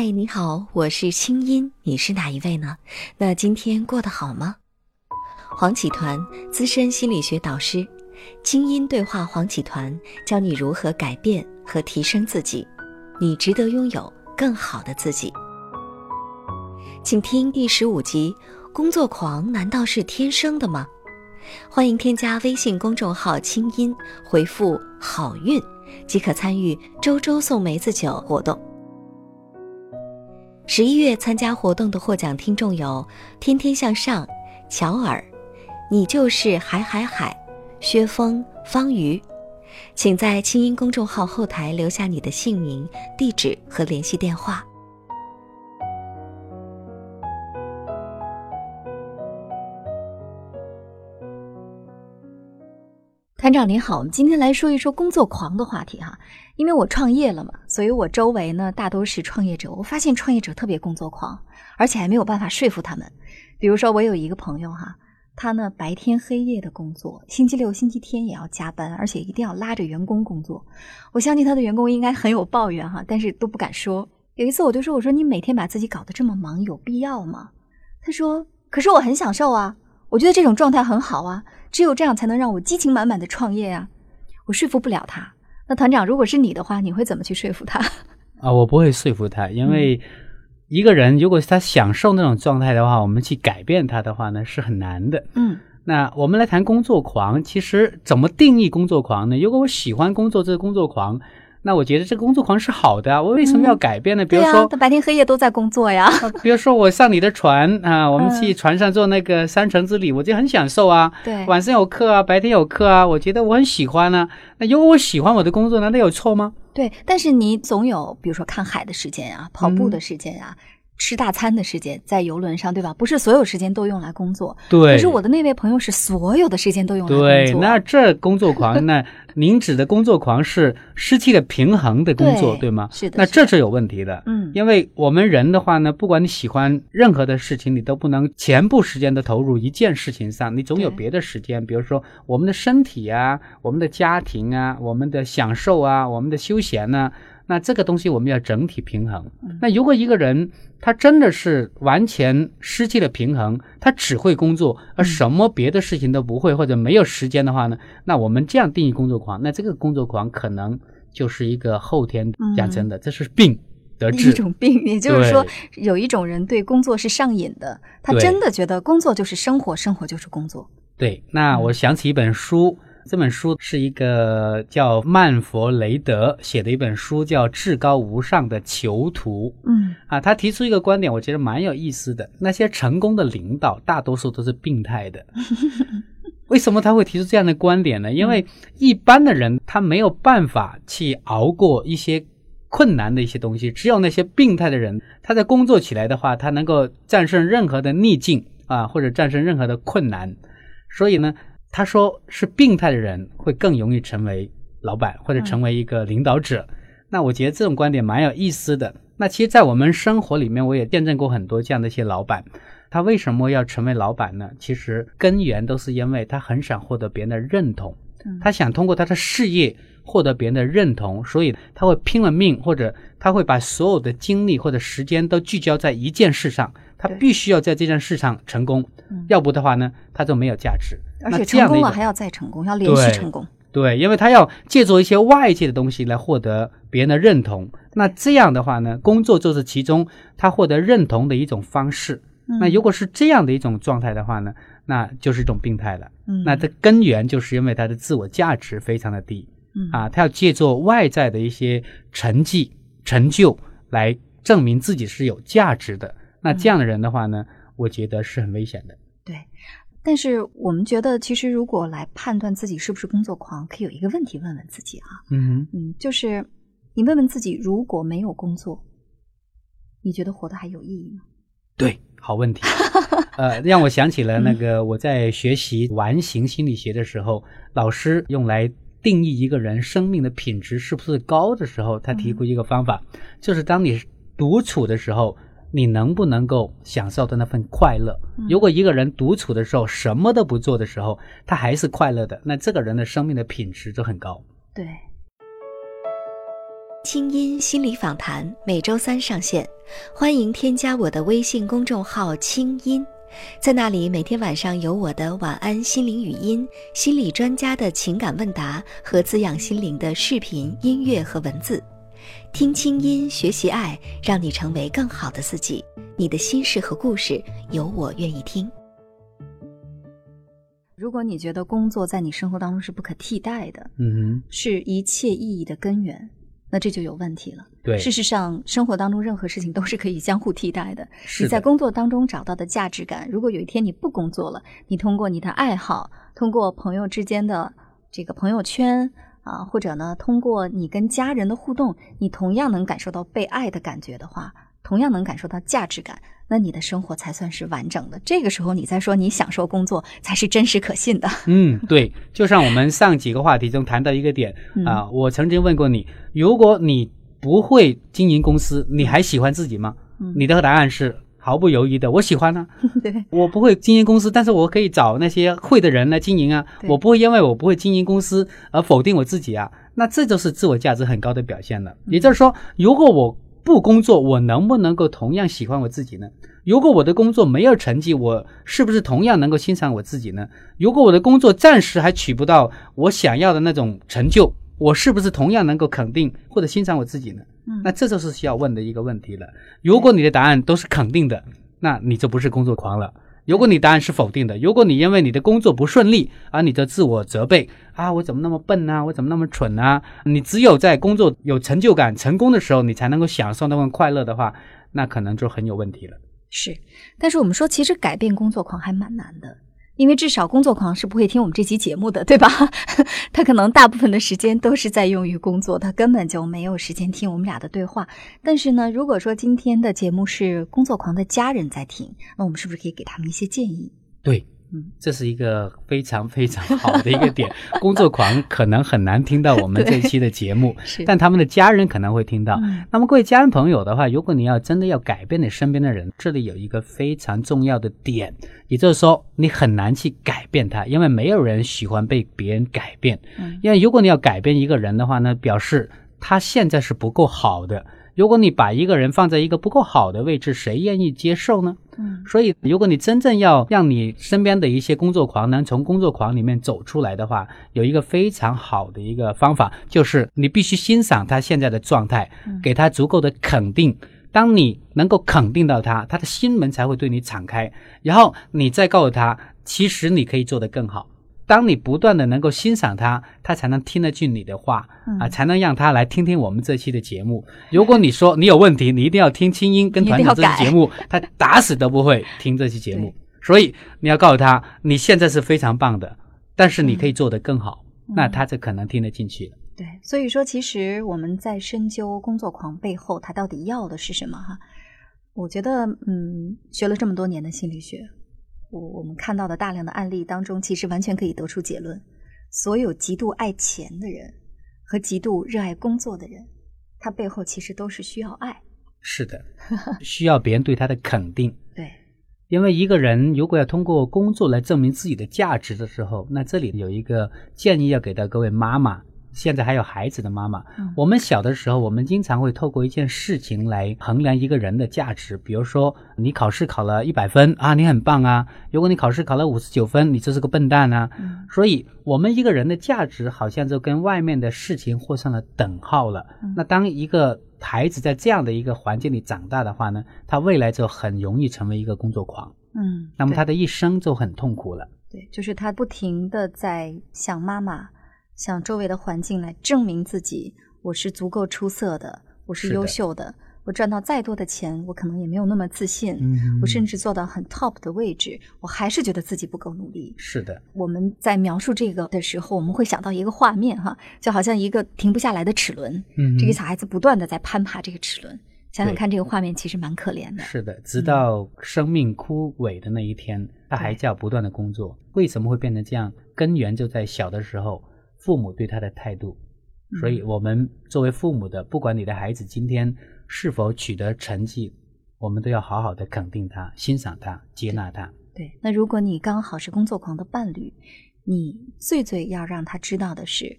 嗨，你好，我是清音，你是哪一位呢？那今天过得好吗？黄启团，资深心理学导师，清音对话黄启团，教你如何改变和提升自己，你值得拥有更好的自己。请听第十五集：工作狂难道是天生的吗？欢迎添加微信公众号“清音”，回复“好运”即可参与周周送梅子酒活动。十一月参加活动的获奖听众有：天天向上、乔尔、你就是海海海、薛峰、方瑜。请在清音公众号后台留下你的姓名、地址和联系电话。班长您好，我们今天来说一说工作狂的话题哈。因为我创业了嘛，所以我周围呢大都是创业者。我发现创业者特别工作狂，而且还没有办法说服他们。比如说，我有一个朋友哈，他呢白天黑夜的工作，星期六、星期天也要加班，而且一定要拉着员工工作。我相信他的员工应该很有抱怨哈，但是都不敢说。有一次我就说：“我说你每天把自己搞得这么忙，有必要吗？”他说：“可是我很享受啊，我觉得这种状态很好啊。”只有这样才能让我激情满满的创业呀！我说服不了他。那团长，如果是你的话，你会怎么去说服他？啊，我不会说服他，因为一个人如果他享受那种状态的话，我们去改变他的话呢，是很难的。嗯，那我们来谈工作狂，其实怎么定义工作狂呢？如果我喜欢工作，这个工作狂。那我觉得这个工作狂是好的啊，我为什么要改变呢？比如说，他白天黑夜都在工作呀。比如说，我上你的船啊，我们去船上做那个三城之旅，我就很享受啊。对，晚上有课啊，白天有课啊，我觉得我很喜欢呢。那如果我喜欢我的工作，难道有错吗？对，但是你总有比如说看海的时间啊，跑步的时间啊。吃大餐的时间在游轮上，对吧？不是所有时间都用来工作。对。可是我的那位朋友是所有的时间都用来工作。对，那这工作狂，那您指的工作狂是失去了平衡的工作，对吗？是的。那这是有问题的。嗯。因为我们人的话呢，不管你喜欢任何的事情，你都不能全部时间都投入一件事情上，你总有别的时间，比如说我们的身体啊，我们的家庭啊，我们的享受啊，我们的休闲呢。那这个东西我们要整体平衡。那如果一个人他真的是完全失去了平衡，他只会工作，而什么别的事情都不会或者没有时间的话呢？那我们这样定义工作狂，那这个工作狂可能就是一个后天养成的，这是病得 治一种病。也就是说，有一种人对工作是上瘾的，他真的觉得工作就是生活，生活就是工作。对，那我想起一本书。这本书是一个叫曼佛雷德写的一本书，叫《至高无上的囚徒》。嗯，啊，他提出一个观点，我觉得蛮有意思的。那些成功的领导，大多数都是病态的。为什么他会提出这样的观点呢？因为一般的人他没有办法去熬过一些困难的一些东西，只有那些病态的人，他在工作起来的话，他能够战胜任何的逆境啊，或者战胜任何的困难。所以呢。他说是病态的人会更容易成为老板或者成为一个领导者。那我觉得这种观点蛮有意思的。那其实，在我们生活里面，我也见证过很多这样的一些老板。他为什么要成为老板呢？其实根源都是因为他很想获得别人的认同，他想通过他的事业获得别人的认同，所以他会拼了命，或者他会把所有的精力或者时间都聚焦在一件事上。他必须要在这件事上成功，要不的话呢，他就没有价值。而且成功了还要再成功，要连续成功。对，因为他要借助一些外界的东西来获得别人的认同。那这样的话呢，工作就是其中他获得认同的一种方式。那如果是这样的一种状态的话呢，那就是一种病态了。那这根源就是因为他的自我价值非常的低。啊，他要借助外在的一些成绩、成就来证明自己是有价值的。那这样的人的话呢，我觉得是很危险的。对，但是我们觉得，其实如果来判断自己是不是工作狂，可以有一个问题问问自己啊。嗯嗯，就是你问问自己，如果没有工作，你觉得活得还有意义吗？对，好问题。呃，让我想起了那个我在学习完形心理学的时候，老师用来定义一个人生命的品质是不是高的时候，他提出一个方法，就是当你独处的时候。你能不能够享受的那份快乐？如果一个人独处的时候什么都不做的时候，他还是快乐的，那这个人的生命的品质就很高。对。清音心理访谈每周三上线，欢迎添加我的微信公众号“清音”，在那里每天晚上有我的晚安心灵语音、心理专家的情感问答和滋养心灵的视频、音乐和文字。听清音，学习爱，让你成为更好的自己。你的心事和故事，有我愿意听。如果你觉得工作在你生活当中是不可替代的，嗯是一切意义的根源，那这就有问题了。对事实上，生活当中任何事情都是可以相互替代的。是的你在工作当中找到的价值感，如果有一天你不工作了，你通过你的爱好，通过朋友之间的这个朋友圈啊，或者呢，通过你跟家人的互动，你同样能感受到被爱的感觉的话，同样能感受到价值感，那你的生活才算是完整的。这个时候，你再说你享受工作，才是真实可信的。嗯，对，就像我们上几个话题中谈到一个点嗯啊、我曾经问过你，如果你不会经营公司，你还喜欢自己吗？嗯你的答案是毫不犹豫的，我喜欢啊。对，我不会经营公司，但是我可以找那些会的人来经营啊。我不会因为我不会经营公司而否定我自己啊。那这就是自我价值很高的表现了。也就是说，如果我不工作，我能不能够同样喜欢我自己呢？如果我的工作没有成绩，我是不是同样能够欣赏我自己呢？如果我的工作暂时还取不到我想要的那种成就，我是不是同样能够肯定或者欣赏我自己呢？嗯那这就是需要问的一个问题了。如果你的答案都是肯定的，那你就不是工作狂了。如果你答案是否定的，如果你因为你的工作不顺利而你的自我责备啊，我怎么那么笨啊，我怎么那么蠢啊？你只有在工作有成就感、成功的时候，你才能够享受那份快乐的话，那可能就很有问题了。是，但是我们说，其实改变工作狂还蛮难的，因为至少工作狂是不会听我们这期节目的，对吧？他可能大部分的时间都是在用于工作，他根本就没有时间听我们俩的对话。但是呢，如果说今天的节目是工作狂的家人在听，那我们是不是可以给他们一些建议？对，嗯，这是一个非常非常好的一个点。工作狂可能很难听到我们这期的节目，但他们的家人可能会听到。嗯那么各位家人朋友的话，如果你要真的要改变你身边的人，这里有一个非常重要的点，也就是说你很难去改变他，因为没有人喜欢被别人改变。嗯因为如果你要改变一个人的话呢，表示他现在是不够好的。如果你把一个人放在一个不够好的位置，谁愿意接受呢？嗯所以，如果你真正要让你身边的一些工作狂能从工作狂里面走出来的话，有一个非常好的一个方法，就是你必须欣赏他现在的状态，给他足够的肯定。当你能够肯定到他，他的心门才会对你敞开，然后你再告诉他，其实你可以做得更好。当你不断的能够欣赏他，他才能听得进你的话嗯啊，才能让他来听听我们这期的节目。如果你说你有问题，你一定要听清音跟团长这期节目，他打死都不会听这期节目。所以你要告诉他，你现在是非常棒的，但是你可以做得更好，嗯那他就可能听得进去了。对，所以说，其实我们在深究工作狂背后他到底要的是什么哈。我觉得，嗯，学了这么多年的心理学，我我们看到的大量的案例当中，其实完全可以得出结论：所有极度爱钱的人和极度热爱工作的人，他背后其实都是需要爱。是的，需要别人对他的肯定。对，因为一个人如果要通过工作来证明自己的价值的时候，那这里有一个建议要给到各位妈妈，现在还有孩子的妈妈。嗯我们小的时候，我们经常会透过一件事情来衡量一个人的价值，比如说你考试考了一百分啊，你很棒啊；如果你考试考了五十九分，你就是个笨蛋啊。嗯所以，我们一个人的价值好像就跟外面的事情画上了等号了。嗯那当一个孩子在这样的一个环境里长大的话呢，他未来就很容易成为一个工作狂，嗯，那么他的一生就很痛苦了。对，就是他不停的在想妈妈、向周围的环境来证明自己，我是足够出色的，我是优秀的。我赚到再多的钱，我可能也没有那么自信。嗯我甚至做到很 top 的位置，我还是觉得自己不够努力。是的，我们在描述这个的时候，我们会想到一个画面哈，就好像一个停不下来的齿轮，嗯这个小孩子不断的在攀爬这个齿轮。想想看，这个画面其实蛮可怜的。是的，直到生命枯萎的那一天，他还叫不断的工作。为什么会变成这样？根源就在小的时候父母对他的态度。所以，我们作为父母的，不管你的孩子今天是否取得成绩，我们都要好好的肯定他、欣赏他、接纳他。对，那如果你刚好是工作狂的伴侣，你最最要让他知道的是，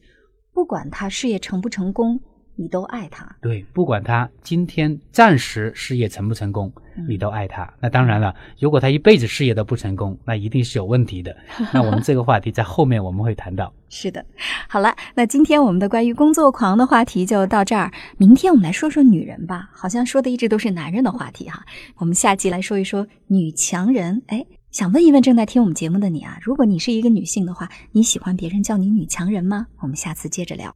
不管他事业成不成功，你都爱他。对，不管他今天暂时事业成不成功，你都爱他。那当然了，如果他一辈子事业都不成功，那一定是有问题的。那我们这个话题在后面我们会谈到。是的，好了，那今天我们的关于工作狂的话题就到这儿。明天我们来说说女人吧，好像说的一直都是男人的话题哈。我们下集来说一说女强人。哎，想问一问正在听我们节目的你啊，如果你是一个女性的话，你喜欢别人叫你女强人吗？我们下次接着聊。